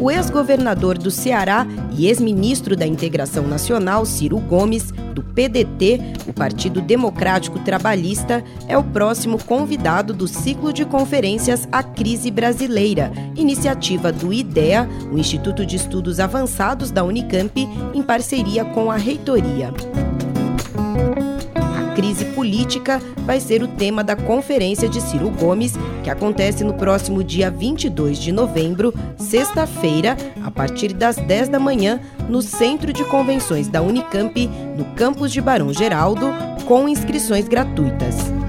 O ex-governador do Ceará e ex-ministro da Integração Nacional, Ciro Gomes, do PDT, o Partido Democrático Trabalhista, é o próximo convidado do ciclo de conferências A Crise Brasileira, iniciativa do IDEA, o Instituto de Estudos Avançados da Unicamp, em parceria com a reitoria crise política vai ser o tema da conferência de Ciro Gomes, que acontece no próximo dia 22 de novembro, sexta-feira, a partir das 10 da manhã, no Centro de Convenções da Unicamp, no campus de Barão Geraldo, com inscrições gratuitas.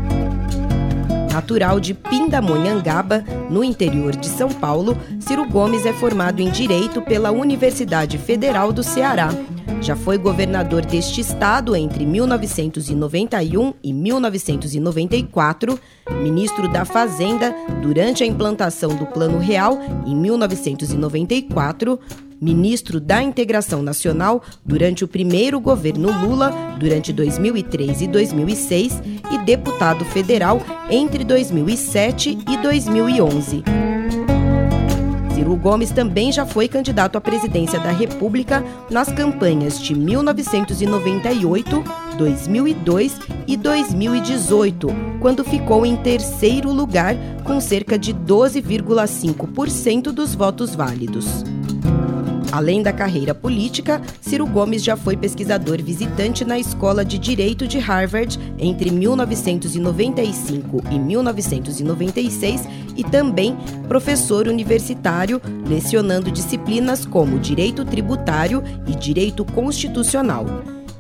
Natural de Pindamonhangaba, no interior de São Paulo, Ciro Gomes é formado em Direito pela Universidade Federal do Ceará. Já foi governador deste estado entre 1991 e 1994, ministro da Fazenda durante a implantação do Plano Real em 1994, ministro da Integração Nacional durante o primeiro governo Lula, durante 2003 e 2006, e deputado federal entre 2007 e 2011. Ciro Gomes também já foi candidato à presidência da República nas campanhas de 1998, 2002 e 2018, quando ficou em terceiro lugar com cerca de 12,5% dos votos válidos. Além da carreira política, Ciro Gomes já foi pesquisador visitante na Escola de Direito de Harvard entre 1995 e 1996 e também professor universitário, lecionando disciplinas como Direito Tributário e Direito Constitucional.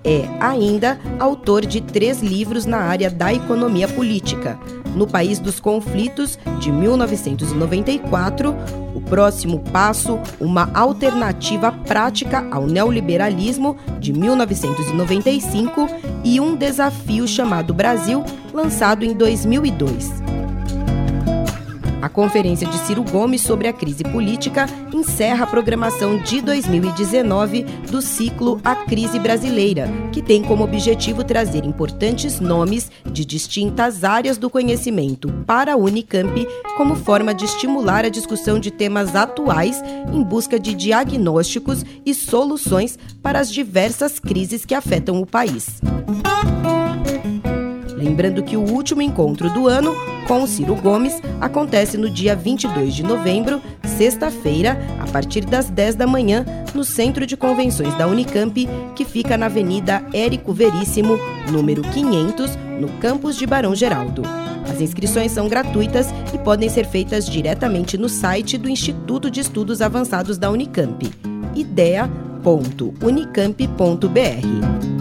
É ainda autor de três livros na área da economia política. No País dos Conflitos, de 1994, O Próximo Passo, uma alternativa prática ao neoliberalismo, de 1995, e Um Desafio chamado Brasil, lançado em 2002. A conferência de Ciro Gomes sobre a crise política encerra a programação de 2019 do ciclo A Crise Brasileira, que tem como objetivo trazer importantes nomes de distintas áreas do conhecimento para a Unicamp, como forma de estimular a discussão de temas atuais em busca de diagnósticos e soluções para as diversas crises que afetam o país. Lembrando que o último encontro do ano com o Ciro Gomes acontece no dia 22 de novembro, sexta-feira, a partir das 10 da manhã, no Centro de Convenções da Unicamp, que fica na Avenida Érico Veríssimo, número 500, no campus de Barão Geraldo. As inscrições são gratuitas e podem ser feitas diretamente no site do Instituto de Estudos Avançados da Unicamp, idea.unicamp.br.